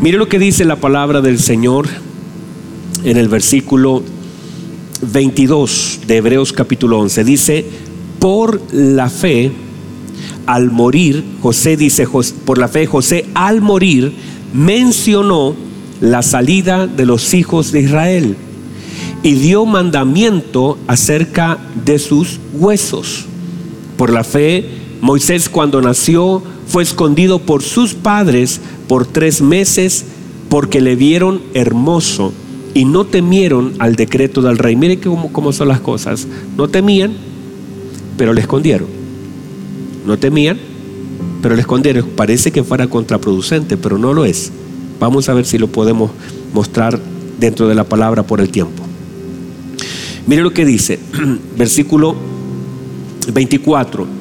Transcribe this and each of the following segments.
Mire lo que dice la palabra del Señor en el versículo 22 de Hebreos capítulo 11. Dice, por la fe, al morir, José dice, por la fe José al morir mencionó la salida de los hijos de Israel y dio mandamiento acerca de sus huesos. Por la fe, Moisés cuando nació fue escondido por sus padres por tres meses porque le vieron hermoso y no temieron al decreto del rey. Mire cómo, cómo son las cosas. No temían, pero le escondieron. No temían, pero le escondieron. Parece que fuera contraproducente, pero no lo es. Vamos a ver si lo podemos mostrar dentro de la palabra por el tiempo. Mire lo que dice, versículo 24.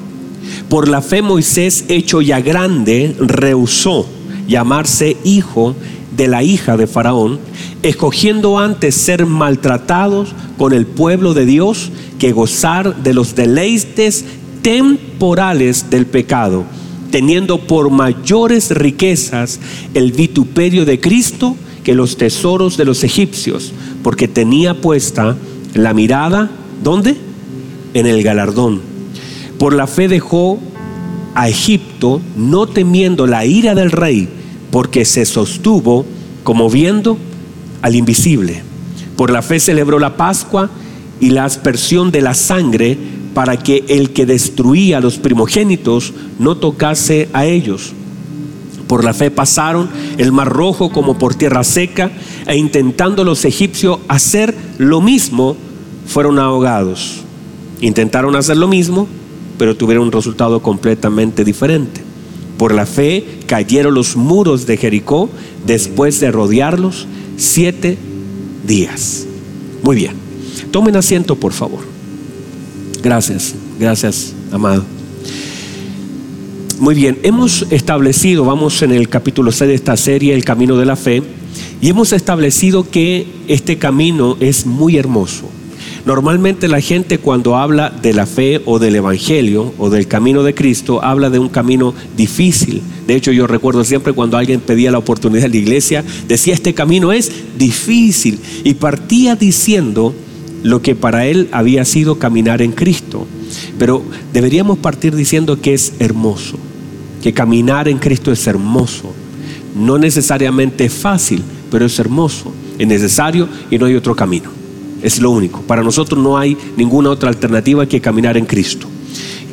Por la fe Moisés, hecho ya grande, rehusó llamarse hijo de la hija de Faraón, escogiendo antes ser maltratados con el pueblo de Dios que gozar de los deleites temporales del pecado, teniendo por mayores riquezas el vituperio de Cristo que los tesoros de los egipcios, porque tenía puesta la mirada, ¿dónde? En el galardón. Por la fe dejó a Egipto, no temiendo la ira del rey, porque se sostuvo como viendo al invisible. Por la fe celebró la Pascua y la aspersión de la sangre para que el que destruía a los primogénitos no tocase a ellos. Por la fe pasaron el mar rojo como por tierra seca e intentando los egipcios hacer lo mismo, fueron ahogados. Intentaron hacer lo mismo, pero tuvieron un resultado completamente diferente. Por la fe cayeron los muros de Jericó después de rodearlos siete días. Muy bien. Tomen asiento, por favor. Gracias, gracias, amado. Muy bien, hemos establecido, vamos en el capítulo 6 de esta serie, el camino de la fe, y hemos establecido que este camino es muy hermoso. Normalmente la gente cuando habla de la fe o del Evangelio o del camino de Cristo habla de un camino difícil. De hecho yo recuerdo siempre cuando alguien pedía la oportunidad en la iglesia, decía este camino es difícil y partía diciendo lo que para él había sido caminar en Cristo. Pero deberíamos partir diciendo que es hermoso, que caminar en Cristo es hermoso. No necesariamente fácil, pero es hermoso, es necesario y no hay otro camino. Es lo único. Para nosotros no hay ninguna otra alternativa que caminar en Cristo.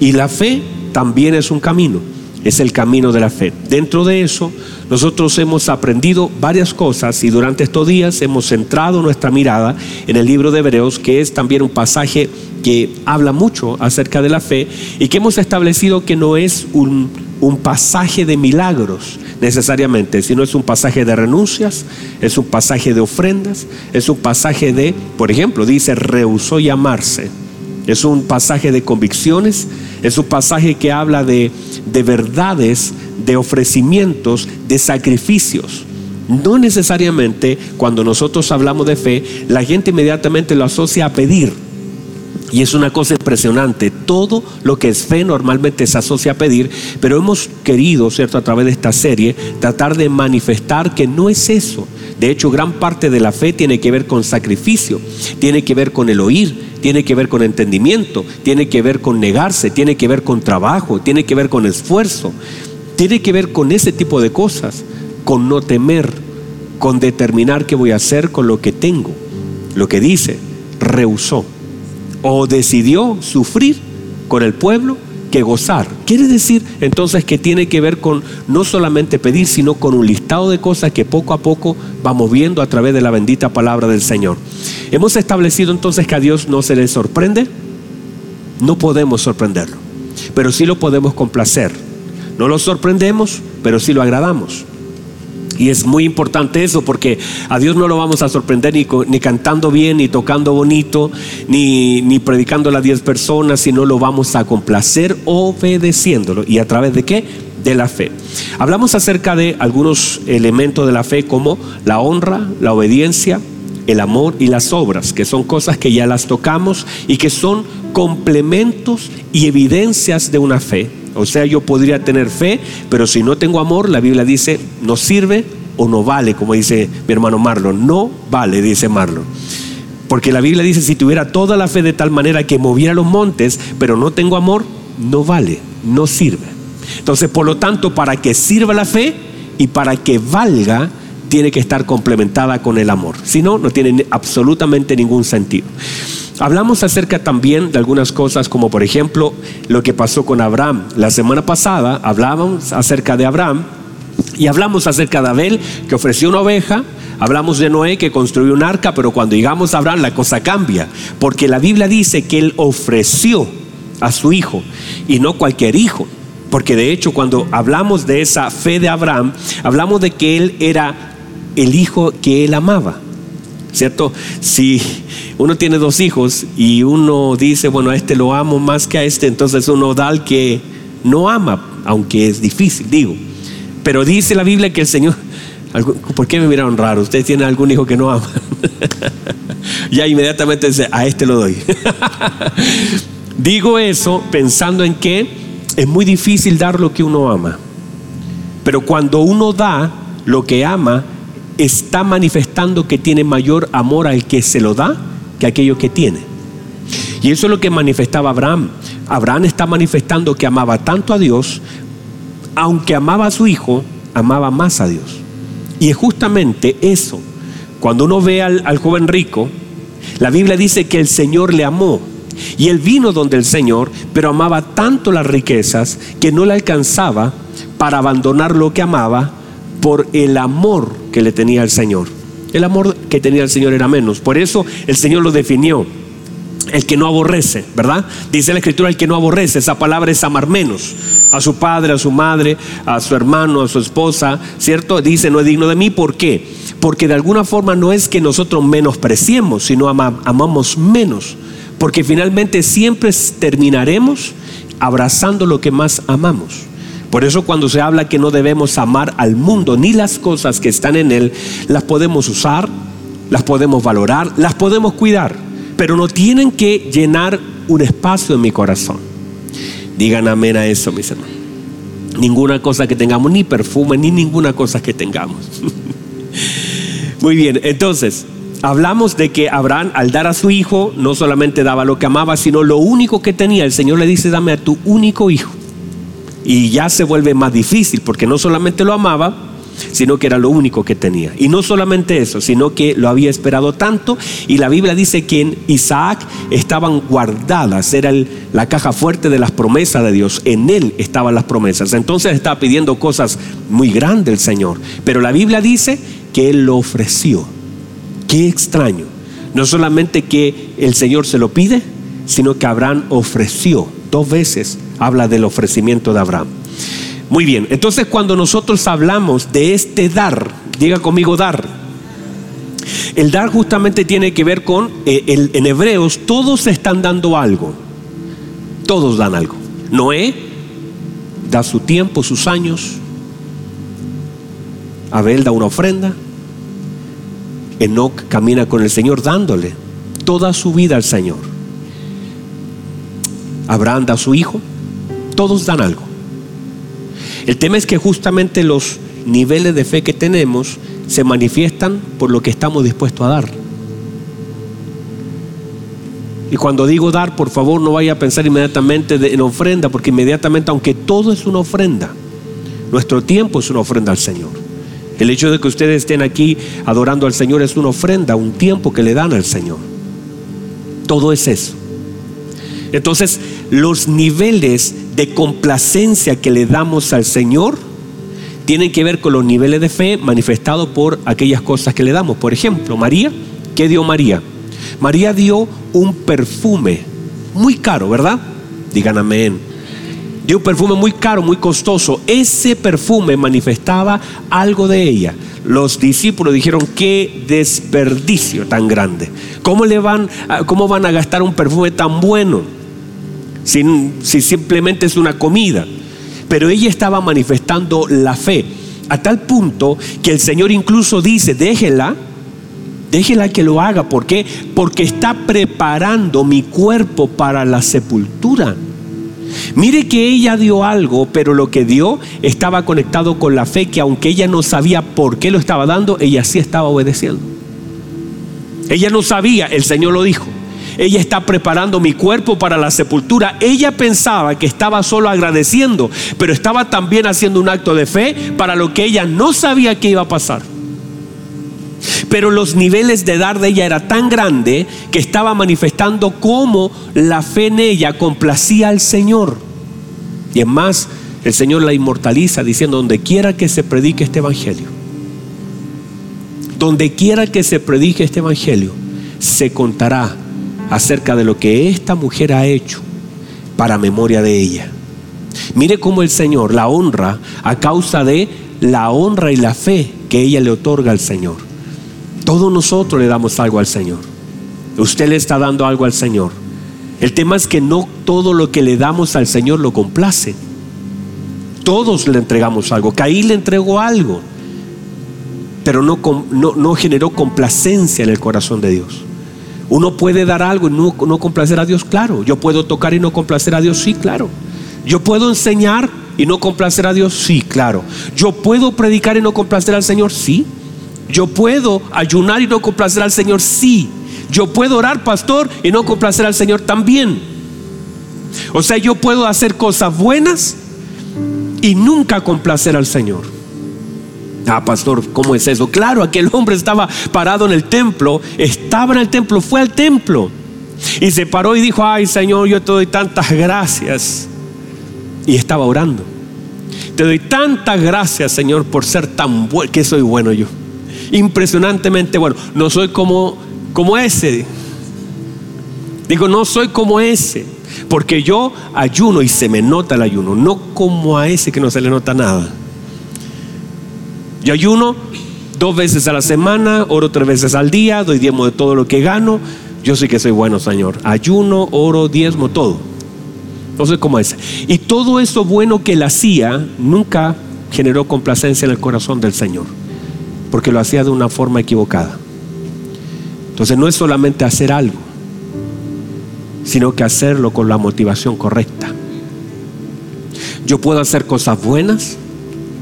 Y la fe también es un camino. Es el camino de la fe. Dentro de eso, nosotros hemos aprendido varias cosas y durante estos días hemos centrado nuestra mirada en el libro de Hebreos, que es también un pasaje que habla mucho acerca de la fe y que hemos establecido que no es un, un pasaje de milagros, necesariamente, sino es un pasaje de renuncias, es un pasaje de ofrendas, es un pasaje de, por ejemplo, dice, rehusó llamarse. Es un pasaje de convicciones, es un pasaje que habla de, de verdades, de ofrecimientos, de sacrificios. No necesariamente cuando nosotros hablamos de fe, la gente inmediatamente lo asocia a pedir y es una cosa impresionante. Todo lo que es fe normalmente se asocia a pedir, pero hemos querido, ¿cierto?, a través de esta serie, tratar de manifestar que no es eso. De hecho, gran parte de la fe tiene que ver con sacrificio, tiene que ver con el oír, tiene que ver con entendimiento, tiene que ver con negarse, tiene que ver con trabajo, tiene que ver con esfuerzo, tiene que ver con ese tipo de cosas, con no temer, con determinar qué voy a hacer con lo que tengo. Lo que dice, rehusó o decidió sufrir con el pueblo que gozar. Quiere decir entonces que tiene que ver con no solamente pedir, sino con un listado de cosas que poco a poco vamos viendo a través de la bendita palabra del Señor. Hemos establecido entonces que a Dios no se le sorprende, no podemos sorprenderlo, pero sí lo podemos complacer. No lo sorprendemos, pero sí lo agradamos. Y es muy importante eso porque a Dios no lo vamos a sorprender ni, ni cantando bien, ni tocando bonito, ni, ni predicando a las diez personas, sino lo vamos a complacer obedeciéndolo. ¿Y a través de qué? De la fe. Hablamos acerca de algunos elementos de la fe como la honra, la obediencia, el amor y las obras, que son cosas que ya las tocamos y que son complementos y evidencias de una fe o sea, yo podría tener fe, pero si no tengo amor, la Biblia dice, no sirve o no vale, como dice mi hermano Marlon. No vale, dice Marlon. Porque la Biblia dice, si tuviera toda la fe de tal manera que moviera los montes, pero no tengo amor, no vale, no sirve. Entonces, por lo tanto, para que sirva la fe y para que valga, tiene que estar complementada con el amor. Si no, no tiene absolutamente ningún sentido. Hablamos acerca también de algunas cosas como por ejemplo lo que pasó con Abraham. La semana pasada hablábamos acerca de Abraham y hablamos acerca de Abel que ofreció una oveja, hablamos de Noé que construyó un arca, pero cuando llegamos a Abraham la cosa cambia, porque la Biblia dice que él ofreció a su hijo y no cualquier hijo. Porque de hecho cuando hablamos de esa fe de Abraham, hablamos de que él era el hijo que él amaba. ¿Cierto? Si uno tiene dos hijos y uno dice, bueno, a este lo amo más que a este, entonces uno da al que no ama, aunque es difícil, digo. Pero dice la Biblia que el Señor, ¿por qué me miraron raro? ¿Ustedes tienen algún hijo que no ama? ya inmediatamente dice, a este lo doy. digo eso pensando en que es muy difícil dar lo que uno ama. Pero cuando uno da lo que ama, está manifestando que tiene mayor amor al que se lo da que aquello que tiene. Y eso es lo que manifestaba Abraham. Abraham está manifestando que amaba tanto a Dios, aunque amaba a su hijo, amaba más a Dios. Y es justamente eso. Cuando uno ve al, al joven rico, la Biblia dice que el Señor le amó. Y él vino donde el Señor, pero amaba tanto las riquezas que no le alcanzaba para abandonar lo que amaba por el amor que le tenía el Señor. El amor que tenía el Señor era menos. Por eso el Señor lo definió. El que no aborrece, ¿verdad? Dice la escritura, el que no aborrece. Esa palabra es amar menos. A su padre, a su madre, a su hermano, a su esposa, ¿cierto? Dice, no es digno de mí. ¿Por qué? Porque de alguna forma no es que nosotros menospreciemos, sino amamos menos. Porque finalmente siempre terminaremos abrazando lo que más amamos. Por eso cuando se habla que no debemos amar al mundo ni las cosas que están en él, las podemos usar, las podemos valorar, las podemos cuidar, pero no tienen que llenar un espacio en mi corazón. Digan amén a eso, mis hermanos. Ninguna cosa que tengamos, ni perfume, ni ninguna cosa que tengamos. Muy bien, entonces, hablamos de que Abraham al dar a su hijo no solamente daba lo que amaba, sino lo único que tenía. El Señor le dice, dame a tu único hijo. Y ya se vuelve más difícil porque no solamente lo amaba, sino que era lo único que tenía. Y no solamente eso, sino que lo había esperado tanto. Y la Biblia dice que en Isaac estaban guardadas, era la caja fuerte de las promesas de Dios. En él estaban las promesas. Entonces estaba pidiendo cosas muy grandes el Señor. Pero la Biblia dice que él lo ofreció. Qué extraño. No solamente que el Señor se lo pide, sino que Abraham ofreció dos veces habla del ofrecimiento de Abraham. Muy bien, entonces cuando nosotros hablamos de este dar, diga conmigo dar, el dar justamente tiene que ver con, eh, en hebreos todos están dando algo, todos dan algo. Noé da su tiempo, sus años, Abel da una ofrenda, Enoch camina con el Señor dándole toda su vida al Señor. Abraham da a su hijo, todos dan algo. El tema es que justamente los niveles de fe que tenemos se manifiestan por lo que estamos dispuestos a dar. Y cuando digo dar, por favor no vaya a pensar inmediatamente en ofrenda, porque inmediatamente, aunque todo es una ofrenda, nuestro tiempo es una ofrenda al Señor. El hecho de que ustedes estén aquí adorando al Señor es una ofrenda, un tiempo que le dan al Señor. Todo es eso. Entonces, los niveles de complacencia que le damos al Señor tienen que ver con los niveles de fe manifestados por aquellas cosas que le damos. Por ejemplo, María, ¿qué dio María? María dio un perfume muy caro, ¿verdad? Digan amén. Dio un perfume muy caro, muy costoso. Ese perfume manifestaba algo de ella. Los discípulos dijeron, qué desperdicio tan grande. ¿Cómo, le van, cómo van a gastar un perfume tan bueno? Si, simplemente es una comida. Pero ella estaba manifestando la fe a tal punto que el Señor incluso dice, déjela, déjela que lo haga. ¿Por qué? Porque está preparando mi cuerpo para la sepultura. Mire que ella dio algo, pero lo que dio estaba conectado con la fe que aunque ella no sabía por qué lo estaba dando, ella sí estaba obedeciendo. Ella no sabía, el Señor lo dijo. Ella está preparando mi cuerpo para la sepultura. Ella pensaba que estaba solo agradeciendo, pero estaba también haciendo un acto de fe para lo que ella no sabía que iba a pasar. Pero los niveles de dar de ella era tan grande que estaba manifestando cómo la fe en ella complacía al Señor. Y es más, el Señor la inmortaliza diciendo, donde quiera que se predique este Evangelio, donde quiera que se predique este Evangelio, se contará acerca de lo que esta mujer ha hecho para memoria de ella. Mire cómo el Señor la honra a causa de la honra y la fe que ella le otorga al Señor. Todos nosotros le damos algo al Señor. Usted le está dando algo al Señor. El tema es que no todo lo que le damos al Señor lo complace. Todos le entregamos algo. Caín le entregó algo, pero no, no, generó complacencia en el corazón de Dios. Uno puede dar algo y no, complacer a Dios, claro. Yo puedo tocar y no complacer a Dios, sí, claro. Yo puedo enseñar y no complacer a Dios, sí, claro. Yo puedo predicar y no complacer al Señor, sí. Yo puedo ayunar y no complacer al Señor, sí. Yo puedo orar, pastor, y no complacer al Señor también. O sea, yo puedo hacer cosas buenas y nunca complacer al Señor. Ah, pastor, ¿cómo es eso? Claro, aquel hombre estaba parado en el templo, estaba en el templo, fue al templo y se paró y dijo, ay Señor, yo te doy tantas gracias. Y estaba orando. Te doy tantas gracias, Señor, por ser tan bueno, que soy bueno yo impresionantemente bueno. No soy como, como ese. Digo, no soy como ese. Porque yo ayuno y se me nota el ayuno. No como a ese que no se le nota nada. Yo ayuno dos veces a la semana, oro tres veces al día, doy diezmo de todo lo que gano. Yo sé que soy bueno, Señor. Ayuno, oro, diezmo, todo. No soy como ese. Y todo eso bueno que él hacía nunca generó complacencia en el corazón del Señor porque lo hacía de una forma equivocada. Entonces no es solamente hacer algo, sino que hacerlo con la motivación correcta. Yo puedo hacer cosas buenas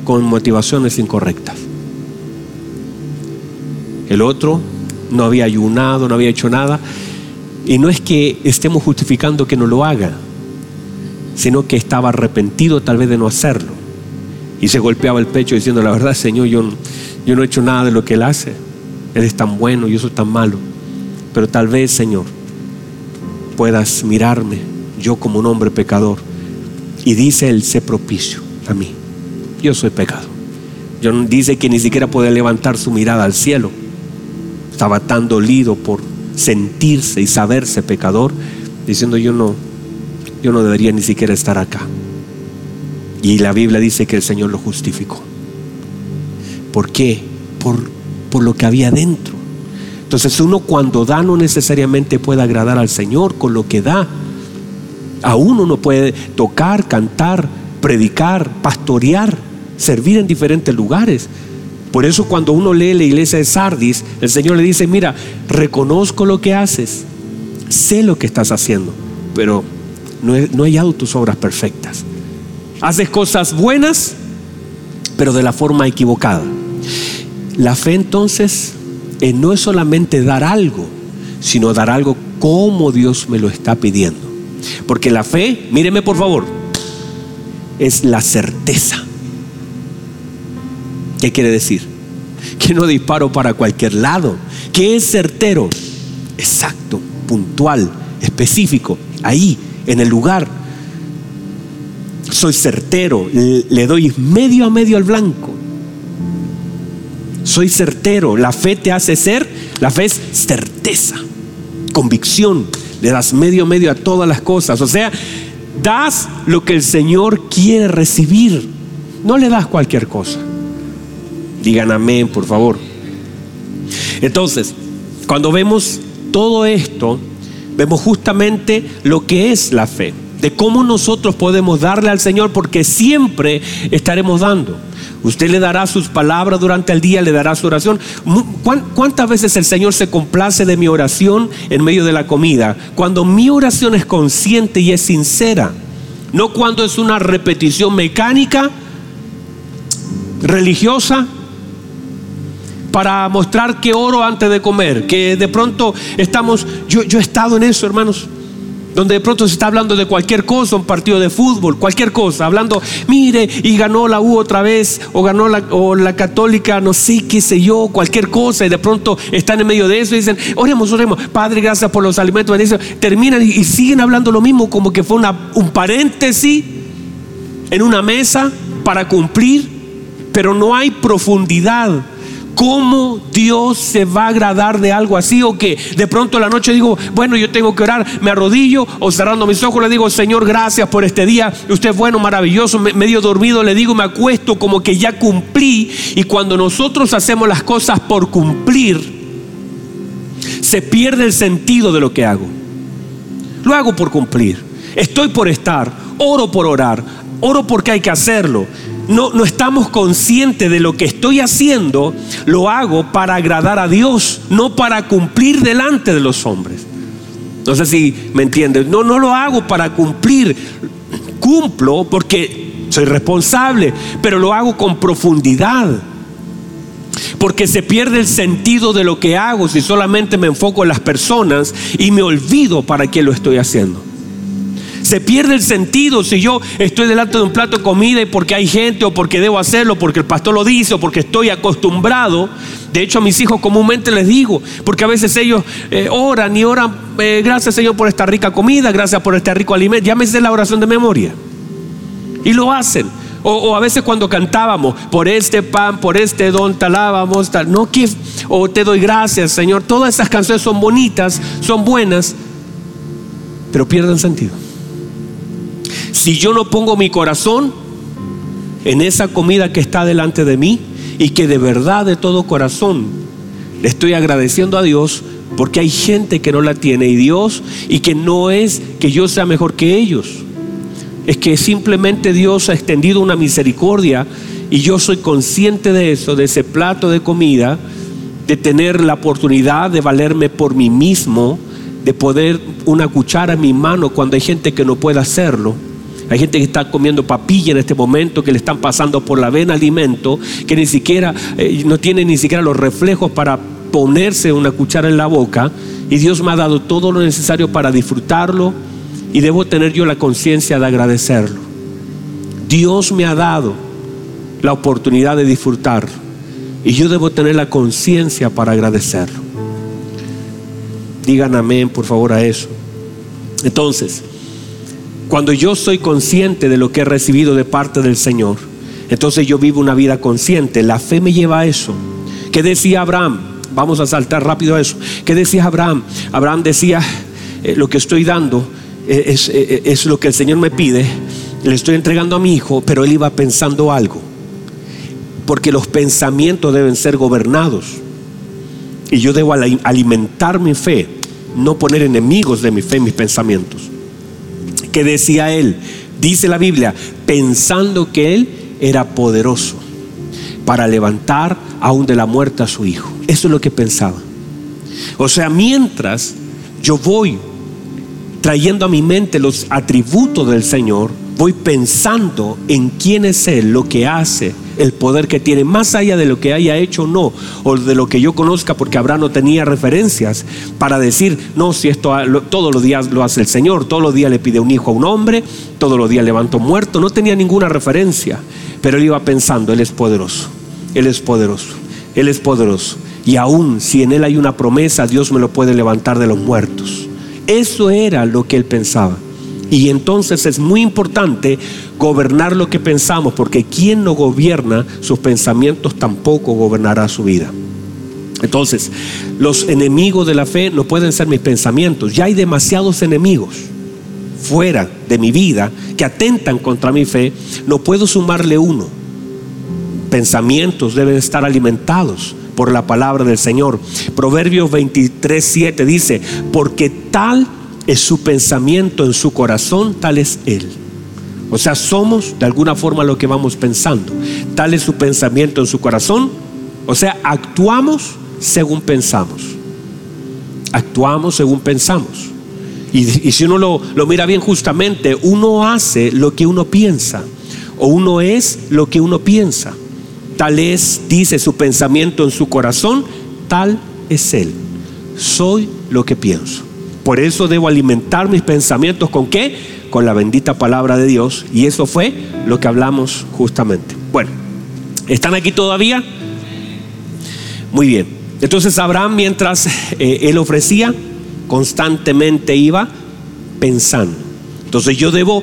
con motivaciones incorrectas. El otro no había ayunado, no había hecho nada. Y no es que estemos justificando que no lo haga, sino que estaba arrepentido tal vez de no hacerlo. Y se golpeaba el pecho diciendo, la verdad, Señor, yo, yo no he hecho nada de lo que Él hace. Él es tan bueno, y yo soy tan malo. Pero tal vez, Señor, puedas mirarme, yo como un hombre pecador. Y dice Él, sé propicio a mí. Yo soy pecado. Yo dice que ni siquiera puede levantar su mirada al cielo. Estaba tan dolido por sentirse y saberse pecador, diciendo yo no, yo no debería ni siquiera estar acá. Y la Biblia dice que el Señor lo justificó. ¿Por qué? Por, por lo que había dentro. Entonces uno cuando da no necesariamente puede agradar al Señor con lo que da. A uno no puede tocar, cantar, predicar, pastorear, servir en diferentes lugares. Por eso cuando uno lee la iglesia de Sardis, el Señor le dice, mira, reconozco lo que haces, sé lo que estás haciendo, pero no he, no tus obras perfectas. Haces cosas buenas, pero de la forma equivocada. La fe entonces eh, no es solamente dar algo, sino dar algo como Dios me lo está pidiendo. Porque la fe, míreme por favor, es la certeza. ¿Qué quiere decir? Que no disparo para cualquier lado, que es certero, exacto, puntual, específico, ahí, en el lugar. Soy certero, le doy medio a medio al blanco soy certero. La fe te hace ser, la fe es certeza, convicción. Le das medio medio a todas las cosas. O sea, das lo que el Señor quiere recibir. No le das cualquier cosa. Digan amén, por favor. Entonces, cuando vemos todo esto, vemos justamente lo que es la fe, de cómo nosotros podemos darle al Señor, porque siempre estaremos dando. Usted le dará sus palabras durante el día, le dará su oración. ¿Cuántas veces el Señor se complace de mi oración en medio de la comida? Cuando mi oración es consciente y es sincera. no cuando es una repetición mecánica, religiosa, para mostrar que oro antes de comer, que de pronto estamos, yo, yo he estado en eso, hermanos donde de pronto se está hablando de cualquier cosa, un partido de fútbol, cualquier cosa, hablando, mire, y ganó la U otra vez, o ganó la, o la católica, no sé, qué sé yo, cualquier cosa, y de pronto están en medio de eso y dicen, oremos, oremos, Padre, gracias por los alimentos, terminan y, siguen hablando lo mismo, como que fue una, un paréntesis en una mesa para cumplir, pero no hay profundidad ¿Cómo Dios se va a agradar de algo así? O que de pronto la noche digo, bueno, yo tengo que orar, me arrodillo o cerrando mis ojos le digo, Señor, gracias por este día. Usted es bueno, maravilloso, medio dormido, le digo, me acuesto como que ya cumplí. Y cuando nosotros hacemos las cosas por cumplir, se pierde el sentido de lo que hago. Lo hago por cumplir. Estoy por estar, oro por orar, oro porque hay que hacerlo no, no estamos conscientes de lo que estoy haciendo, lo hago para agradar a Dios, no para cumplir delante de los hombres. No sé si me entiendes. No, no lo hago para cumplir. Cumplo porque soy responsable, pero lo hago con profundidad. Porque se pierde el sentido de lo que hago si solamente me enfoco en las personas y me olvido para qué lo estoy haciendo. Se pierde el sentido si yo estoy delante de un plato de comida y porque hay gente o porque debo hacerlo, porque el pastor lo dice o porque estoy acostumbrado. De hecho, a mis hijos comúnmente les digo, porque a veces ellos eh, oran y oran, eh, gracias Señor por esta rica comida, gracias por este rico alimento. Ya me la oración de memoria. Y lo hacen. O, a veces cuando cantábamos, por este pan, por este don, talábamos, tal. No, que, o te doy gracias, Señor. Todas esas canciones son bonitas, son buenas, pero pierden sentido. Si yo no pongo mi corazón en esa comida que está delante de mí y que de verdad, de todo corazón, le estoy agradeciendo a Dios porque hay gente que no la tiene y Dios y que no es que yo sea mejor que ellos. Es que simplemente Dios ha extendido una misericordia y yo soy consciente de eso, de ese plato de comida, de tener la oportunidad de valerme por mí mismo, de poder una cuchara en mi mano cuando hay gente que no puede hacerlo hay gente que está comiendo papilla en este momento, que le están pasando por la vena alimento, que ni siquiera, eh, no tiene ni siquiera los reflejos para ponerse una cuchara en la boca. Y Dios me ha dado todo lo necesario para disfrutarlo y debo tener yo la conciencia de agradecerlo. Dios me ha dado la oportunidad de disfrutar y yo debo tener la conciencia para agradecerlo. Digan amén, por favor, a eso. Entonces, cuando yo soy consciente de lo que he recibido de parte del Señor, entonces yo vivo una vida consciente. La fe me lleva a eso. ¿Qué decía Abraham? Vamos a saltar rápido a eso. ¿Qué decía Abraham? Abraham decía, eh, lo que estoy dando eh, es, eh, es lo que el Señor me pide. Le estoy entregando a mi hijo, pero él iba pensando algo. Porque los pensamientos deben ser gobernados. Y yo debo alimentar mi fe, no poner enemigos de mi fe mis pensamientos que decía él, dice la Biblia, pensando que él era poderoso para levantar aún de la muerte a su hijo. Eso es lo que pensaba. O sea, mientras yo voy trayendo a mi mente los atributos del Señor, voy pensando en quién es Él, lo que hace, el poder que tiene, más allá de lo que haya hecho o no, o de lo que yo conozca, porque Abraham no tenía referencias para decir, no, si esto todos los días lo hace el Señor, todos los días le pide un hijo a un hombre, todos los días levantó muerto, no tenía ninguna referencia, pero él iba pensando, Él es poderoso, Él es poderoso, Él es poderoso. Y aún si en Él hay una promesa, Dios me lo puede levantar de los muertos. Eso era lo que él pensaba. Y entonces es muy importante gobernar lo que pensamos, porque quien no gobierna sus pensamientos tampoco gobernará su vida. Entonces, los enemigos de la fe no pueden ser mis pensamientos. Ya hay demasiados enemigos fuera de mi vida que atentan contra mi fe. No puedo sumarle uno. Pensamientos deben estar alimentados por la palabra del Señor. Proverbios 23, 7 dice, porque tal es su pensamiento en su corazón, tal es Él. O sea, somos de alguna forma lo que vamos pensando. Tal es su pensamiento en su corazón. O sea, actuamos según pensamos. Actuamos según pensamos. Y, si uno lo, mira bien justamente, uno hace lo que uno piensa o uno es lo que uno piensa. Tal es, dice su pensamiento en su corazón, tal es él. Soy lo que pienso. Por eso debo alimentar mis pensamientos con qué? Con la bendita palabra de Dios. Y eso fue lo que hablamos justamente. Bueno, ¿están aquí todavía? Muy bien. Entonces Abraham mientras eh, él ofrecía, constantemente iba pensando. Entonces yo debo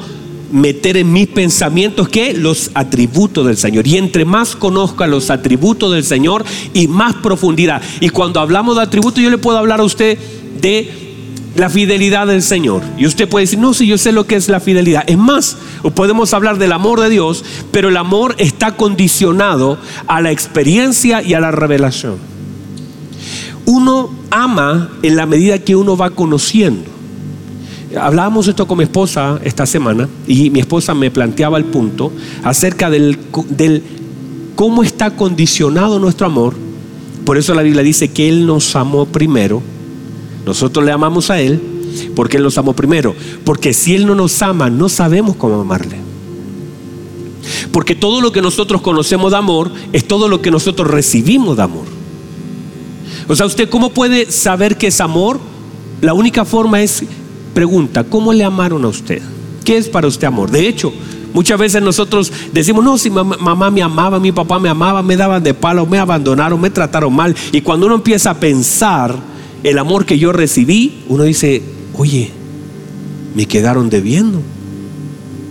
meter en mis pensamientos que los atributos del Señor. Y entre más conozca los atributos del Señor y más profundidad. Y cuando hablamos de atributos, yo le puedo hablar a usted de la fidelidad del Señor. Y usted puede decir, no, si yo sé lo que es la fidelidad. Es más, podemos hablar del amor de Dios, pero el amor está condicionado a la experiencia y a la revelación. Uno ama en la medida que uno va conociendo. Hablábamos esto con mi esposa esta semana y mi esposa me planteaba el punto acerca del, del cómo está condicionado nuestro amor. Por eso la Biblia dice que Él nos amó primero. Nosotros le amamos a Él porque Él nos amó primero. Porque si Él no nos ama, no sabemos cómo amarle. Porque todo lo que nosotros conocemos de amor es todo lo que nosotros recibimos de amor. O sea, ¿usted cómo puede saber que es amor? La única forma es Pregunta, ¿cómo le amaron a usted? ¿Qué es para usted amor? De hecho, muchas veces nosotros decimos, no, si mamá me amaba, mi papá me amaba, me daban de palo, me abandonaron, me trataron mal. Y cuando uno empieza a pensar el amor que yo recibí, uno dice, oye, me quedaron debiendo.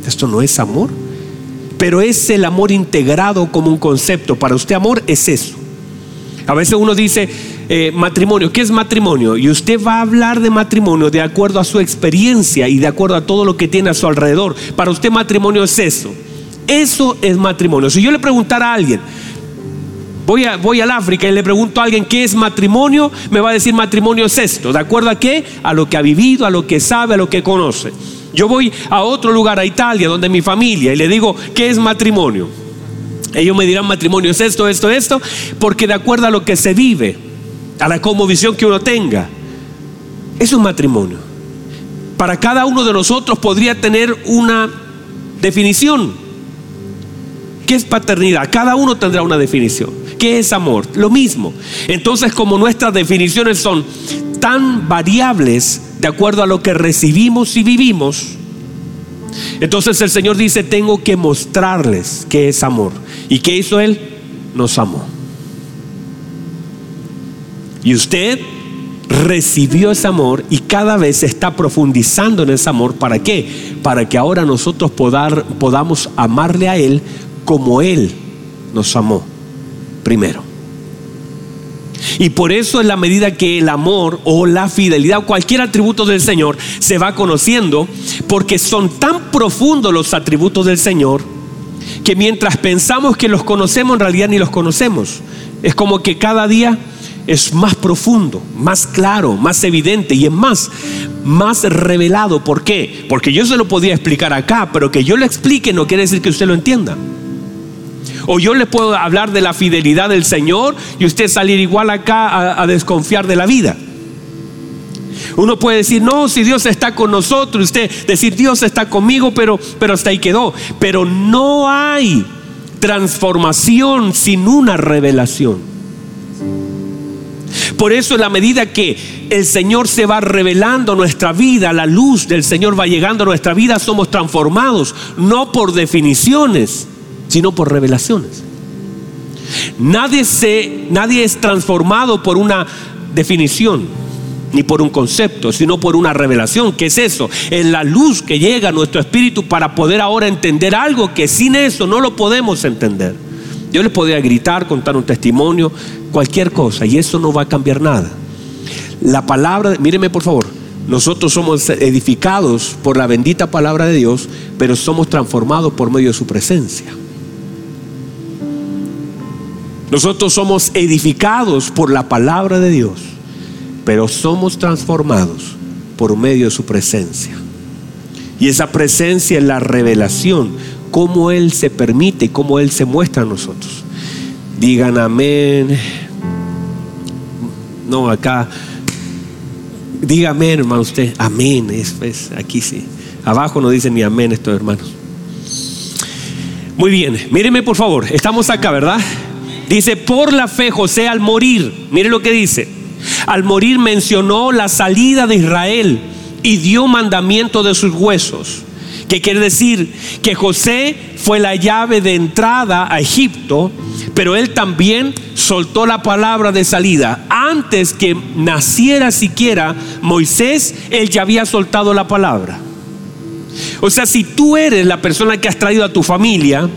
Esto no es amor. Pero es el amor integrado como un concepto. Para usted amor es eso. A veces uno dice, eh, matrimonio. ¿Qué es matrimonio? Y usted va a hablar de matrimonio de acuerdo a su experiencia y de acuerdo a todo lo que tiene a su alrededor. Para usted matrimonio es eso. Eso es matrimonio. Si yo le preguntara a alguien, voy, a, voy al África y le pregunto a alguien qué es matrimonio, me va a decir matrimonio es esto. ¿De acuerdo a qué? A lo que ha vivido, a lo que sabe, a lo que conoce. Yo voy a otro lugar, a Italia, donde mi familia, y le digo, ¿qué es matrimonio? Ellos me dirán matrimonio es esto, esto, esto, porque de acuerdo a lo que se vive, a la visión que uno tenga. Es un matrimonio. Para cada uno de nosotros podría tener una definición. ¿Qué es paternidad? Cada uno tendrá una definición. ¿Qué es amor? Lo mismo. Entonces, como nuestras definiciones son tan variables de acuerdo a lo que recibimos y vivimos, entonces el Señor dice, tengo que mostrarles qué es amor. ¿Y qué hizo Él? Nos amó. Y usted recibió ese amor y cada vez está profundizando en ese amor. ¿Para qué? Para que ahora nosotros podamos amarle a Él como Él nos amó primero. Y por eso en la medida que el amor o la fidelidad o cualquier atributo del Señor se va conociendo, porque son tan profundos los atributos del Señor, que mientras pensamos que los conocemos, en realidad ni los conocemos. Es como que cada día es más profundo, más claro, más evidente y es más, más revelado. ¿Por qué? Porque yo se lo podía explicar acá, pero que yo lo explique no quiere decir que usted lo entienda. O yo le puedo hablar de la fidelidad del Señor y usted salir igual acá a, desconfiar de la vida. Uno puede decir, no, si Dios está con nosotros, usted decir, Dios está conmigo, pero, pero hasta ahí quedó. Pero no hay transformación sin una revelación. Por eso en la medida que el Señor se va revelando nuestra vida, la luz del Señor va llegando a nuestra vida, somos transformados, no por definiciones, sino por revelaciones. Nadie, se, nadie es transformado por una definición ni por un concepto, sino por una revelación. ¿Qué es eso? Es la luz que llega a nuestro espíritu para poder ahora entender algo que sin eso no lo podemos entender. Yo les podría gritar, contar un testimonio, cualquier cosa, y eso no va a cambiar nada. La palabra, míreme por favor, nosotros somos edificados por la bendita palabra de Dios, pero somos transformados por medio de su presencia. Nosotros somos edificados por la palabra de Dios, pero somos transformados por medio de su presencia. Y esa presencia es la revelación cómo Él se permite, cómo Él se muestra a nosotros. Digan amén. No, acá Diga amén, hermano, usted. Amén. Es, aquí sí. Abajo no dicen ni amén estos hermanos. Muy bien, míreme por favor. Estamos acá, ¿verdad? Dice, por la fe José al morir, mire lo que dice, al morir mencionó la salida de Israel y dio mandamiento de sus huesos. Que quiere decir que José fue la llave de entrada a Egipto, pero él también soltó la palabra de salida. Antes que naciera siquiera Moisés, él ya había soltado la palabra. O sea, si tú eres la persona que has traído a tu familia,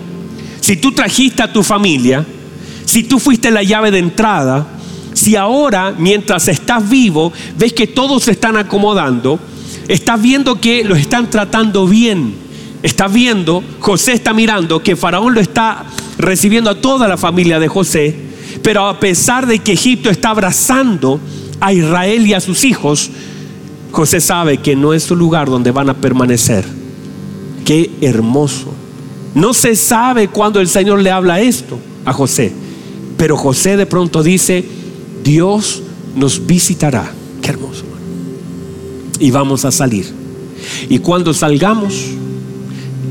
si tú trajiste a tu familia, si tú fuiste la llave de entrada, si ahora, mientras estás vivo, ves que todos se están acomodando, estás viendo que los están tratando bien, estás viendo, José está mirando que Faraón lo está recibiendo a toda la familia de José, pero a pesar de que Egipto está abrazando a Israel y a sus hijos, José sabe que no es su lugar donde van a permanecer. Qué hermoso. No se sabe cuándo el Señor le habla esto a José. Pero José de pronto dice, Dios nos visitará. Qué hermoso. Y vamos a salir. Y cuando salgamos,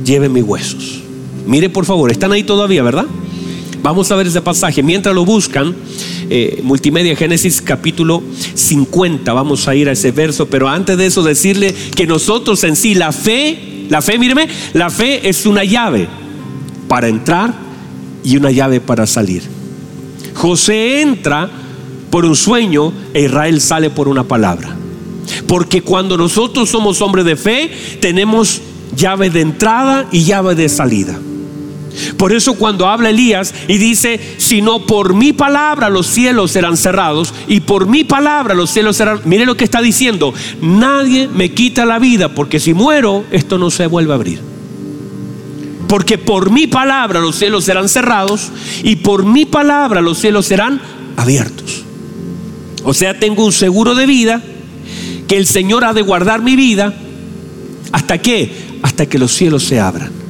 lleve mis huesos. Mire por favor, están ahí todavía, ¿verdad? Vamos a ver ese pasaje. Mientras lo buscan, eh, Multimedia Génesis capítulo 50, vamos a ir a ese verso, pero antes de eso decirle que nosotros en sí, la fe, la fe, míreme, la fe es una llave para entrar y una llave para salir. José entra por un sueño e Israel sale por una palabra. Porque cuando nosotros somos hombres de fe, tenemos llave de entrada y llave de salida. Por eso cuando habla Elías y dice, si no por mi palabra los cielos serán cerrados y por mi palabra los cielos serán, mire lo que está diciendo, nadie me quita la vida porque si muero esto no se vuelve a abrir porque por mi palabra los cielos serán cerrados y por mi palabra los cielos serán abiertos. O sea, tengo un seguro de vida que el Señor ha de guardar mi vida. ¿Hasta qué? Hasta que los cielos se abran.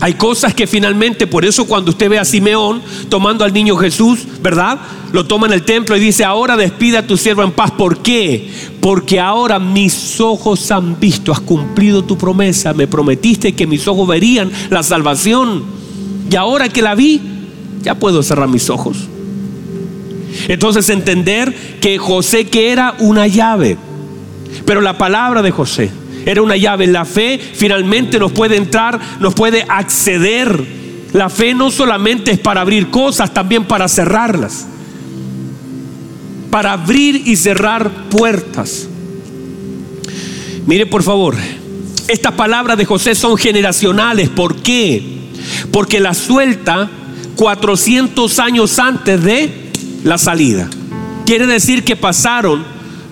Hay cosas que finalmente, por eso cuando usted ve a Simeón tomando al niño Jesús, ¿verdad? Lo toma en el templo y dice, ahora despida a tu siervo en paz. ¿Por qué? Porque ahora mis ojos han visto, has cumplido tu promesa, me prometiste que mis ojos verían la salvación. Y ahora que la vi, ya puedo cerrar mis ojos. Entonces entender que José que era una llave, pero la palabra de José era una llave. La fe finalmente nos puede entrar, nos puede acceder. La fe no solamente es para abrir cosas, también para cerrarlas. Para abrir y cerrar puertas. Mire por favor, estas palabras de José son generacionales. ¿Por qué? Porque la suelta 400 años antes de la salida. Quiere decir que pasaron,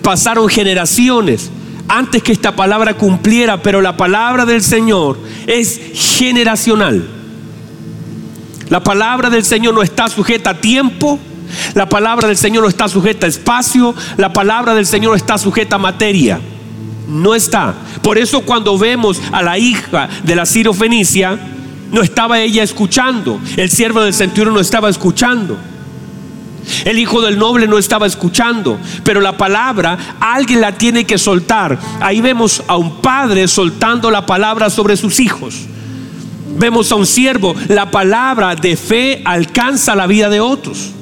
pasaron generaciones antes que esta palabra cumpliera, pero la palabra del Señor es generacional. La palabra del Señor no está sujeta a tiempo, la palabra del Señor no está sujeta a espacio, la palabra del Señor no está sujeta a materia. No está. Por eso cuando vemos a la hija de la Ciro Fenicia, no estaba ella escuchando, el siervo del centurión no estaba escuchando. El hijo del noble no estaba escuchando, pero la palabra alguien la tiene que soltar. Ahí vemos a un padre soltando la palabra sobre sus hijos. Vemos a un siervo, la palabra de fe alcanza la vida de otros.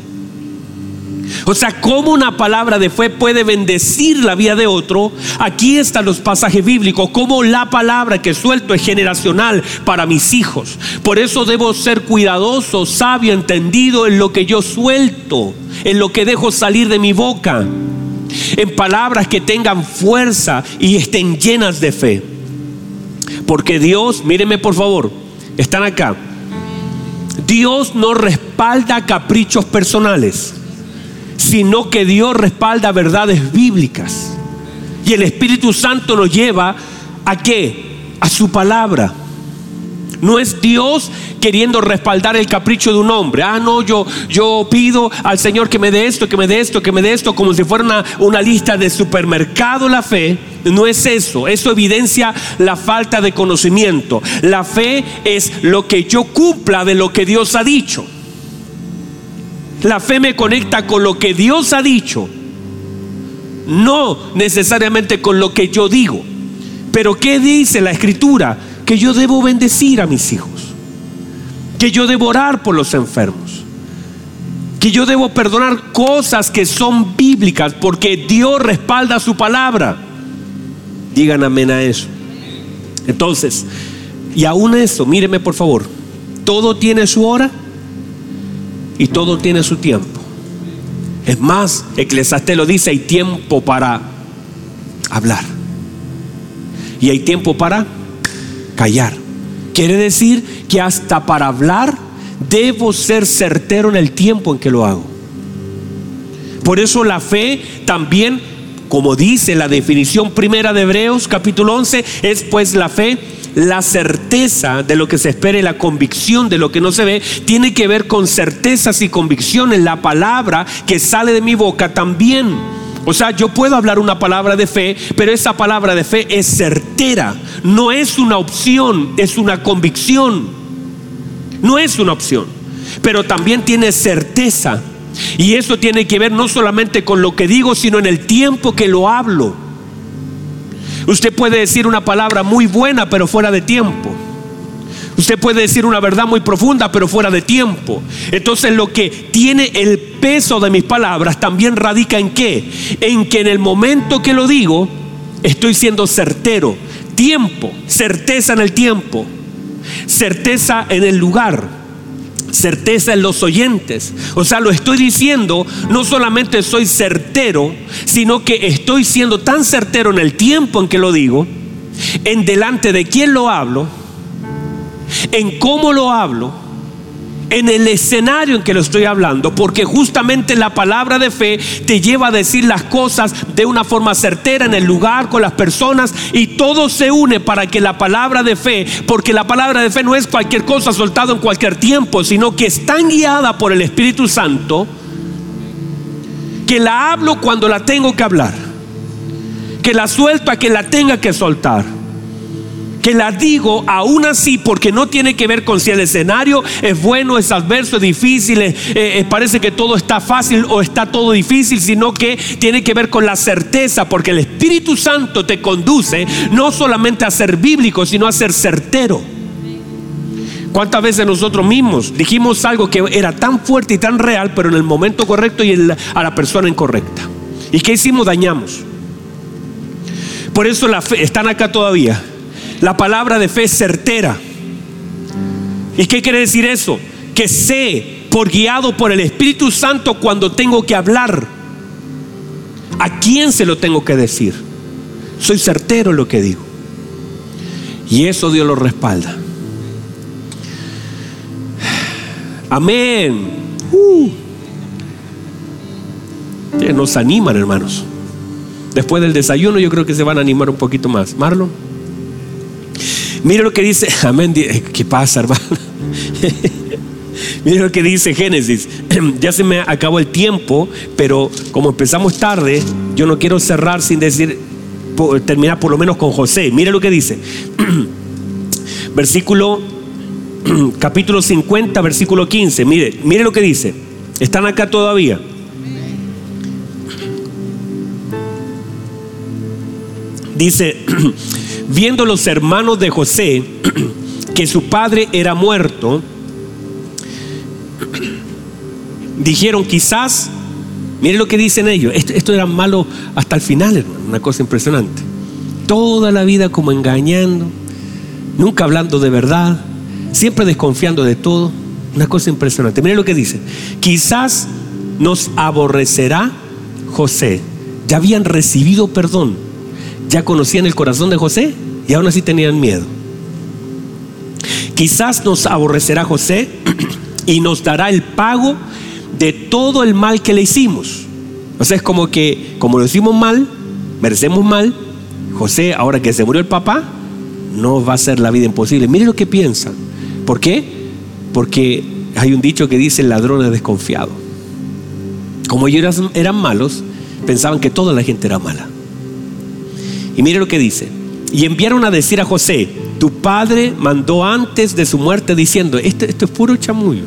O sea, cómo una palabra de fe puede bendecir la vida de otro. Aquí están los pasajes bíblicos, cómo la palabra que suelto es generacional para mis hijos. Por eso debo ser cuidadoso, sabio, entendido en lo que yo suelto, en lo que dejo salir de mi boca. En palabras que tengan fuerza y estén llenas de fe. Porque Dios, mírenme por favor, están acá. Dios no respalda caprichos personales sino que Dios respalda verdades bíblicas. Y el Espíritu Santo nos lleva a qué? A su palabra. No es Dios queriendo respaldar el capricho de un hombre. Ah, no, yo, yo pido al Señor que me dé esto, que me dé esto, que me dé esto, como si fuera una, una lista de supermercado la fe. No es eso. Eso evidencia la falta de conocimiento. La fe es lo que yo cumpla de lo que Dios ha dicho. La fe me conecta con lo que Dios ha dicho. no necesariamente con lo que yo digo. Pero ¿qué dice la escritura? Que yo debo bendecir a mis hijos, que yo debo orar por los enfermos, que yo debo perdonar cosas que son bíblicas porque Dios respalda su palabra. Digan amén a eso. Entonces, y aún eso, míreme por favor, todo tiene su hora y todo tiene su tiempo. Es más, Eclesiastés lo dice, hay tiempo para hablar y hay tiempo para callar. Quiere decir que hasta para hablar debo ser certero en el tiempo en que lo hago. Por eso la fe también, como dice la definición primera de Hebreos capítulo 11, es pues la fe la certeza de lo que se espera y la convicción de lo que no se ve tiene que ver con certezas y convicciones. La palabra que sale de mi boca también. O sea, yo puedo hablar una palabra de fe, pero esa palabra de fe es certera. No es una opción, es una convicción. No es una opción, pero también tiene certeza. Y eso tiene que ver no solamente con lo que digo, sino en el tiempo que lo hablo. Usted puede decir una palabra muy buena, pero fuera de tiempo. Usted puede decir una verdad muy profunda, pero fuera de tiempo. Entonces lo que tiene el peso de mis palabras también radica en qué? En que en el momento que lo digo, estoy siendo certero. Tiempo, certeza en el tiempo, certeza en el lugar certeza en los oyentes. O sea, lo estoy diciendo, no solamente soy certero, sino que estoy siendo tan certero en el tiempo en que lo digo, en delante de quién lo hablo, en cómo lo hablo en el escenario en que lo estoy hablando, porque justamente la palabra de fe te lleva a decir las cosas de una forma certera en el lugar, con las personas, y todo se une para que la palabra de fe, porque la palabra de fe no es cualquier cosa soltada en cualquier tiempo, sino que es tan guiada por el Espíritu Santo, que la hablo cuando la tengo que hablar, que la suelto a que la tenga que soltar que la digo aún así porque no tiene que ver con si el escenario es bueno, es adverso, es difícil, eh, eh, parece que todo está fácil o está todo difícil, sino que tiene que ver con la certeza, porque el Espíritu Santo te conduce no solamente a ser bíblico, sino a ser certero. ¿Cuántas veces nosotros mismos dijimos algo que era tan fuerte y tan real, pero en el momento correcto y a la persona incorrecta? ¿Y qué hicimos? Dañamos. Por eso están acá todavía. La palabra de fe es certera. ¿Y qué quiere decir eso? Que sé, por guiado por el Espíritu Santo, cuando tengo que hablar, a quién se lo tengo que decir. Soy certero en lo que digo. Y eso Dios lo respalda. Amén. Uh. Nos animan, hermanos. Después del desayuno yo creo que se van a animar un poquito más. Marlon. Mire lo que dice, amén, ¿qué pasa, hermano? Mire lo que dice Génesis. Ya se me acabó el tiempo, pero como empezamos tarde, yo no quiero cerrar sin decir, terminar por lo menos con José. Mire lo que dice. Versículo, capítulo 50, versículo 15. Mire, mire lo que dice. Están acá todavía. Dice, viendo los hermanos de José que su padre era muerto, dijeron quizás, miren lo que dicen ellos, esto, era malo hasta el final, hermano, una cosa impresionante. Toda la vida como engañando, nunca hablando de verdad, siempre desconfiando de todo, una cosa impresionante. Miren lo que dice, quizás nos aborrecerá José, ya habían recibido perdón. Ya conocían el corazón de José y aún así tenían miedo. Quizás nos aborrecerá José y nos dará el pago de todo el mal que le hicimos. O sea, es como que, como lo hicimos mal, merecemos mal, José, ahora que se murió el papá, no va a ser la vida imposible. Mire lo que piensan. ¿Por qué? Porque hay un dicho que dice el ladrón es desconfiado. Como ellos eran malos, pensaban que toda la gente era mala. Y mire lo que dice. Y enviaron a decir a José, tu padre mandó antes de su muerte diciendo, esto, esto es puro chamullo.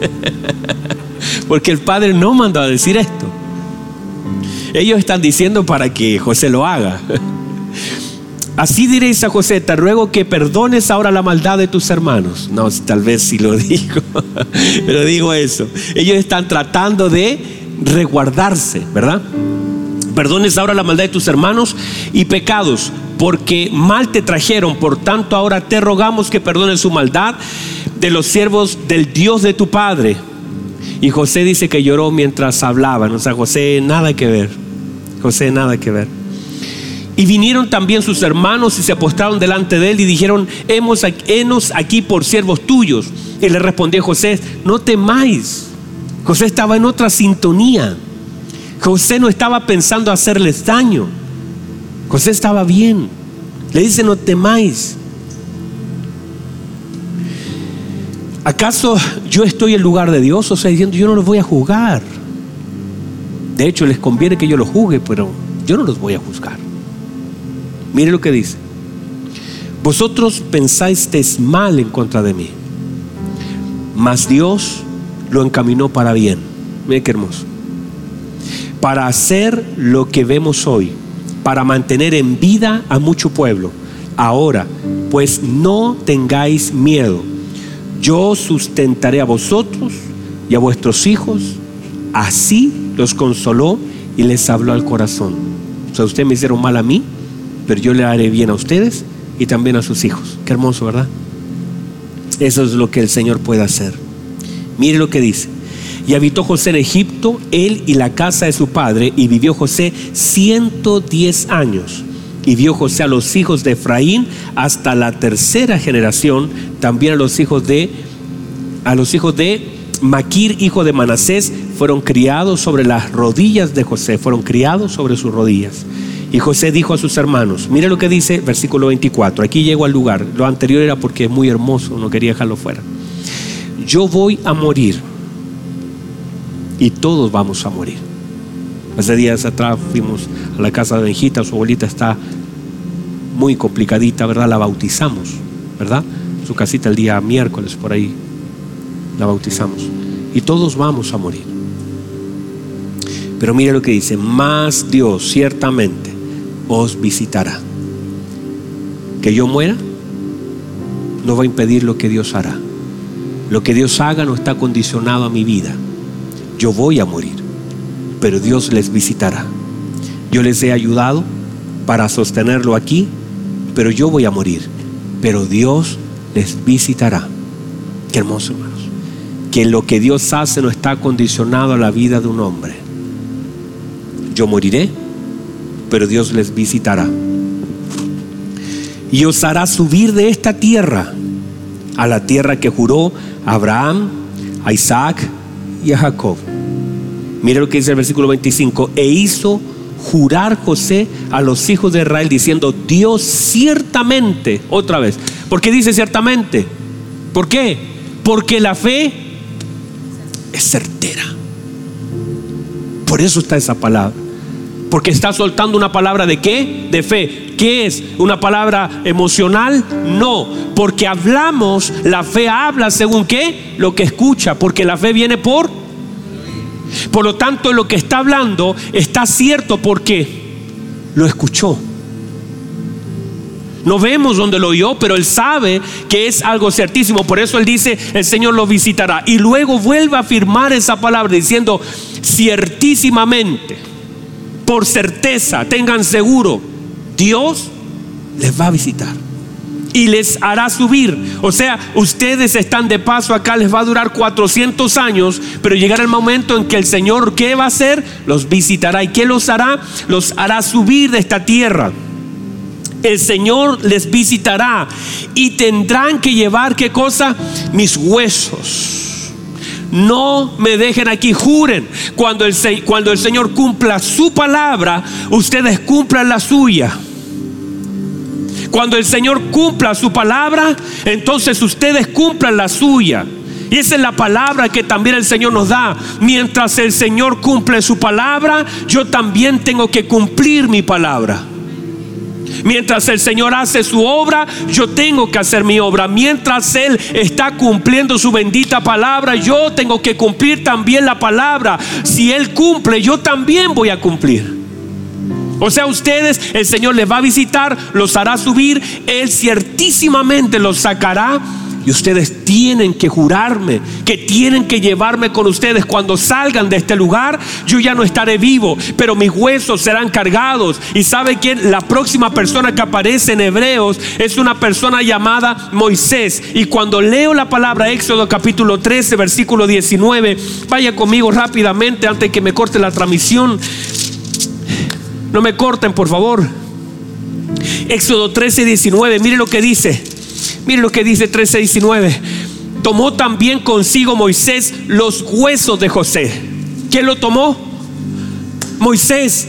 Porque el padre no mandó a decir esto. Ellos están diciendo para que José lo haga. Así diréis a José, te ruego que perdones ahora la maldad de tus hermanos. No, tal vez si lo digo, pero digo eso. Ellos están tratando de resguardarse, ¿verdad? Perdones ahora la maldad de tus hermanos y pecados, porque mal te trajeron. Por tanto, ahora te rogamos que perdones su maldad de los siervos del Dios de tu Padre. Y José dice que lloró mientras hablaban. O sea, José nada que ver. José nada que ver. Y vinieron también sus hermanos y se postraron delante de él y dijeron, hemos aquí por siervos tuyos. Y le respondió José, no temáis. José estaba en otra sintonía. José no estaba pensando hacerles daño. José estaba bien. Le dice, no temáis. ¿Acaso yo estoy en lugar de Dios? O sea, diciendo, yo no los voy a juzgar. De hecho, les conviene que yo los juzgue, pero yo no los voy a juzgar. Mire lo que dice. Vosotros pensáis mal en contra de mí, mas Dios lo encaminó para bien. Mire qué hermoso. Para hacer lo que vemos hoy, para mantener en vida a mucho pueblo. Ahora, pues no tengáis miedo. Yo sustentaré a vosotros y a vuestros hijos. Así los consoló y les habló al corazón. O sea, ustedes me hicieron mal a mí, pero yo le haré bien a ustedes y también a sus hijos. Qué hermoso, ¿verdad? Eso es lo que el Señor puede hacer. Mire lo que dice. Y habitó José en Egipto, él y la casa de su padre, y vivió José 110 años. Y vio José a los hijos de Efraín hasta la tercera generación, también a los hijos de a los hijos de Maquir, hijo de Manasés, fueron criados sobre las rodillas de José, fueron criados sobre sus rodillas. Y José dijo a sus hermanos, mire lo que dice versículo 24, aquí llego al lugar, lo anterior era porque es muy hermoso, no quería dejarlo fuera. Yo voy a morir y todos vamos a morir. Hace días atrás fuimos a la casa de Benjita, su abuelita está muy complicadita, ¿verdad? La bautizamos, ¿verdad? Su casita el día miércoles por ahí la bautizamos. Y todos vamos a morir. Pero mire lo que dice, más Dios ciertamente os visitará. Que yo muera no va a impedir lo que Dios hará. Lo que Dios haga no está condicionado a mi vida. Yo voy a morir, pero Dios les visitará. Yo les he ayudado para sostenerlo aquí, pero yo voy a morir, pero Dios les visitará. Qué hermoso, hermanos. Que lo que Dios hace no está condicionado a la vida de un hombre. Yo moriré, pero Dios les visitará. Y os hará subir de esta tierra a la tierra que juró a Abraham, a Isaac y a Jacob. Mire lo que dice el versículo 25. E hizo jurar José a los hijos de Israel diciendo, Dios ciertamente, otra vez. ¿Por qué dice ciertamente? ¿Por qué? Porque la fe es certera. Por eso está esa palabra. Porque está soltando una palabra de qué? De fe. ¿Qué es? ¿Una palabra emocional? No. Porque hablamos, la fe habla según qué? Lo que escucha. Porque la fe viene por... Por lo tanto, lo que está hablando está cierto porque lo escuchó. No vemos donde lo oyó, pero él sabe que es algo certísimo. Por eso él dice, el Señor lo visitará. Y luego vuelve a afirmar esa palabra diciendo, ciertísimamente por certeza, tengan seguro, Dios les va a visitar y les hará subir. O sea, ustedes están de paso acá, les va a durar 400 años, pero llegará el momento en que el Señor, ¿qué va a hacer? Los visitará. ¿Y qué los hará? Los hará subir de esta tierra. El Señor les visitará y tendrán que llevar, ¿qué cosa? Mis huesos no me dejen aquí, juren. Cuando el, cuando el Señor cumpla su palabra, ustedes cumplan la suya. Cuando el Señor cumpla su palabra, entonces ustedes cumplan la suya. Y esa es la palabra que también el Señor nos da. Mientras el Señor cumple su palabra, yo también tengo que cumplir mi palabra. Mientras el Señor hace su obra, yo tengo que hacer mi obra. Mientras Él está cumpliendo su bendita palabra, yo tengo que cumplir también la palabra. Si Él cumple, yo también voy a cumplir. O sea, ustedes, el Señor les va a visitar, los hará subir, Él ciertísimamente los sacará y ustedes tienen que jurarme, que tienen que llevarme con ustedes. Cuando salgan de este lugar, yo ya no estaré vivo, pero mis huesos serán cargados. Y sabe quién? La próxima persona que aparece en Hebreos es una persona llamada Moisés. Y cuando leo la palabra Éxodo capítulo 13, versículo 19, vaya conmigo rápidamente antes que me corte la transmisión. No me corten, por favor. Éxodo 13, 19, mire lo que dice. Mire lo que dice 13:19. Tomó también consigo Moisés los huesos de José. ¿Quién lo tomó? Moisés.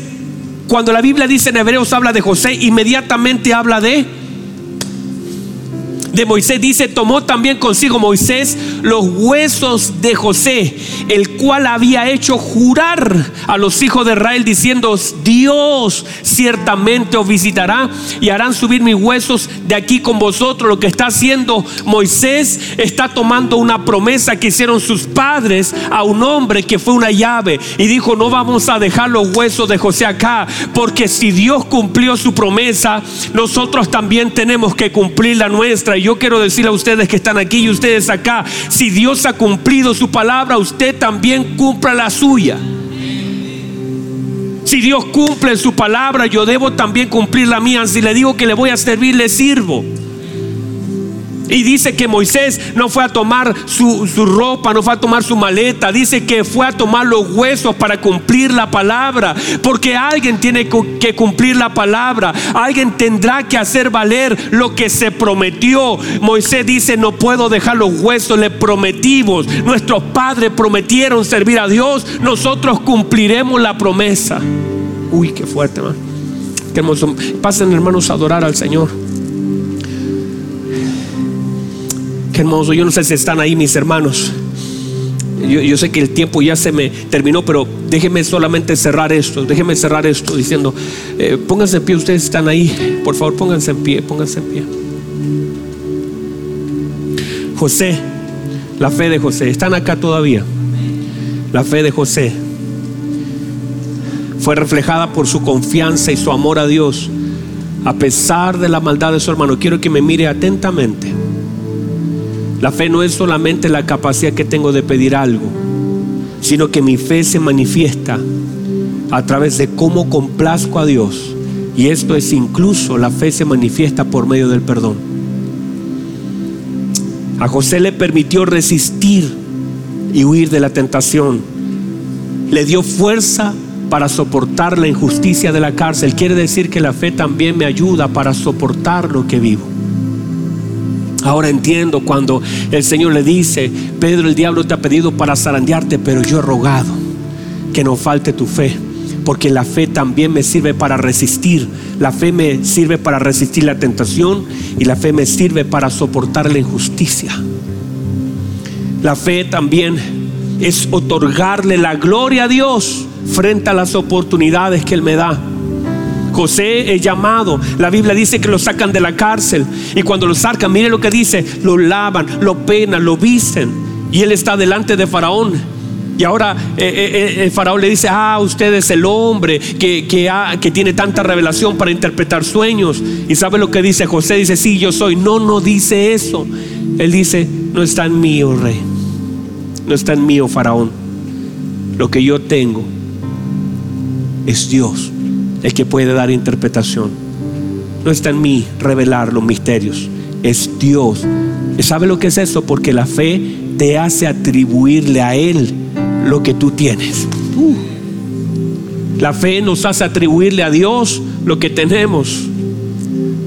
Cuando la Biblia dice en Hebreos habla de José, inmediatamente habla de de Moisés dice, tomó también consigo Moisés los huesos de José, el cual había hecho jurar a los hijos de Israel diciendo, Dios ciertamente os visitará y harán subir mis huesos de aquí con vosotros. Lo que está haciendo Moisés está tomando una promesa que hicieron sus padres a un hombre que fue una llave y dijo, no vamos a dejar los huesos de José acá, porque si Dios cumplió su promesa, nosotros también tenemos que cumplir la nuestra yo quiero decirle a ustedes que están aquí y ustedes acá, si Dios ha cumplido su palabra, usted también cumpla la suya. Si Dios cumple su palabra, yo debo también cumplir la mía. Si le digo que le voy a servir, le sirvo. Y dice que Moisés no fue a tomar su, ropa, no fue a tomar su maleta. Dice que fue a tomar los huesos para cumplir la palabra. Porque alguien tiene que cumplir la palabra. Alguien tendrá que hacer valer lo que se prometió. Moisés dice, no puedo dejar los huesos, le prometimos. Nuestros padres prometieron servir a Dios. Nosotros cumpliremos la promesa. Uy, qué fuerte, man. Qué hermoso. Pasen hermanos a adorar al Señor. Hermoso. Yo no sé si están ahí mis hermanos. Yo, sé que el tiempo ya se me terminó, pero déjenme solamente cerrar esto. Déjenme cerrar esto diciendo, eh, pónganse en pie, ustedes están ahí. Por favor, pónganse en pie, pónganse en pie. José, la fe de José, están acá todavía. La fe de José fue reflejada por su confianza y su amor a Dios, a pesar de la maldad de su hermano. Quiero que me mire atentamente. La fe no es solamente la capacidad que tengo de pedir algo, sino que mi fe se manifiesta a través de cómo complazco a Dios. Y esto es incluso la fe se manifiesta por medio del perdón. A José le permitió resistir y huir de la tentación. Le dio fuerza para soportar la injusticia de la cárcel. Quiere decir que la fe también me ayuda para soportar lo que vivo. Ahora entiendo cuando el Señor le dice, Pedro, el diablo te ha pedido para zarandearte, pero yo he rogado que no falte tu fe, porque la fe también me sirve para resistir. La fe me sirve para resistir la tentación y la fe me sirve para soportar la injusticia. La fe también es otorgarle la gloria a Dios frente a las oportunidades que Él me da. José es llamado. La Biblia dice que lo sacan de la cárcel. Y cuando lo sacan, mire lo que dice, lo lavan, lo penan, lo visten. Y él está delante de Faraón. Y ahora eh, eh, eh, el faraón le dice, ah, usted es el hombre que, que, tiene tanta revelación para interpretar sueños. Y sabe lo que dice José, dice, sí, yo soy. No, no dice eso. Él dice, no está en mí, oh rey. No está en mí, oh faraón. Lo que yo tengo es Dios el que puede dar interpretación. No está en mí revelar los misterios, es Dios. ¿Sabe lo que es eso? Porque la fe te hace atribuirle a Él lo que tú tienes. La fe nos hace atribuirle a Dios lo que tenemos.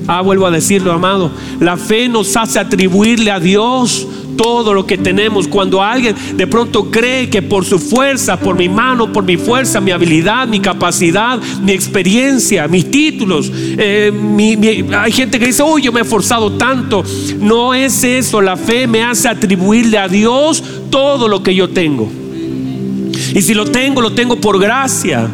Ah, vuelvo a decirlo, amado. La fe nos hace atribuirle a Dios todo lo que tenemos. Cuando alguien de pronto cree que por su fuerza, por mi mano, por mi fuerza, mi habilidad, mi capacidad, mi experiencia, mis títulos, eh, hay gente que dice, uy, yo me he esforzado tanto. No es eso, la fe me hace atribuirle a Dios todo lo que yo tengo. Y si lo tengo, lo tengo por gracia.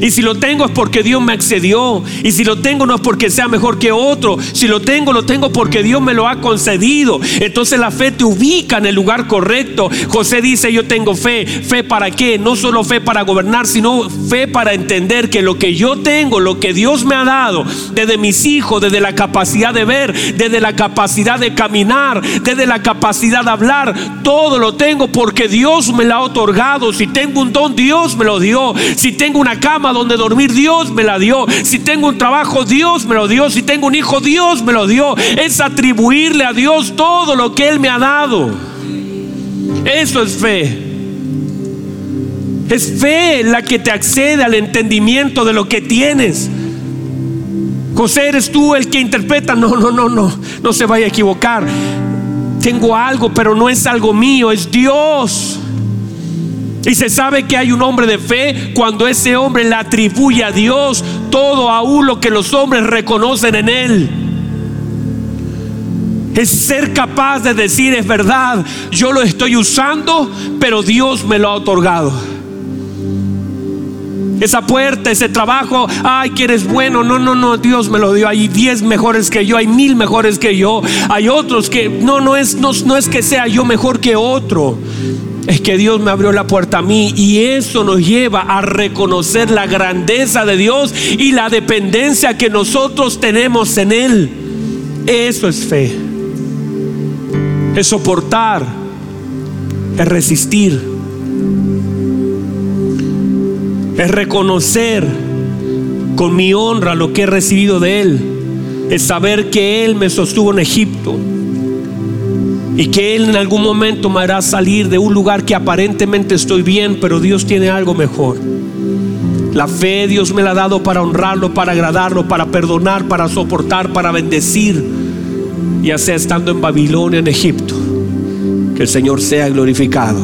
Y si lo tengo es porque Dios me accedió. Y si lo tengo no es porque sea mejor que otro. Si lo tengo, lo tengo porque Dios me lo ha concedido. Entonces la fe te ubica en el lugar correcto. José dice, yo tengo fe. ¿Fe para qué? No solo fe para gobernar, sino fe para entender que lo que yo tengo, lo que Dios me ha dado, desde mis hijos, desde la capacidad de ver, desde la capacidad de caminar, desde la capacidad de hablar, todo lo tengo porque Dios me lo ha otorgado. Si tengo un don, Dios me lo dio. Si tengo una cama donde dormir, Dios me la dio. Si tengo un trabajo, Dios me lo dio. Si tengo un hijo, Dios me lo dio. Es atribuirle a Dios todo lo que Él me ha dado. Eso es fe. Es fe la que te accede al entendimiento de lo que tienes. José, eres tú el que interpreta. No, no, no, no. No se vaya a equivocar. Tengo algo, pero no es algo mío, es Dios. Y se sabe que hay un hombre de fe cuando ese hombre le atribuye a Dios todo aún lo que los hombres reconocen en él. Es ser capaz de decir, es verdad, yo lo estoy usando, pero Dios me lo ha otorgado. Esa puerta, ese trabajo, ay, que eres bueno. No, no, no, Dios me lo dio. Hay diez mejores que yo, hay mil mejores que yo. Hay otros que, no, no es, no, no es que sea yo mejor que otro es que Dios me abrió la puerta a mí y eso nos lleva a reconocer la grandeza de Dios y la dependencia que nosotros tenemos en Él. Eso es fe. Es soportar, es resistir, es reconocer con mi honra lo que he recibido de Él, es saber que Él me sostuvo en Egipto y que Él en algún momento me hará salir de un lugar que aparentemente estoy bien, pero Dios tiene algo mejor. La fe Dios me la ha dado para honrarlo, para agradarlo, para perdonar, para soportar, para bendecir, ya sea estando en Babilonia, en Egipto. Que el Señor sea glorificado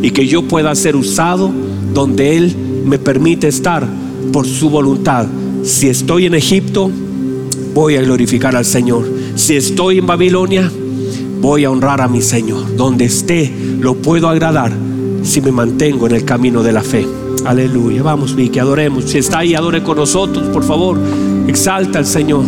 y que yo pueda ser usado donde Él me permite estar por su voluntad. Si estoy en Egipto, voy a glorificar al Señor. Si estoy en Babilonia, voy a honrar a mi Señor. Donde esté, lo puedo agradar si me mantengo en el camino de la fe. Aleluya. Vamos, que adoremos. Si está ahí, adore con nosotros, por favor. Exalta al Señor.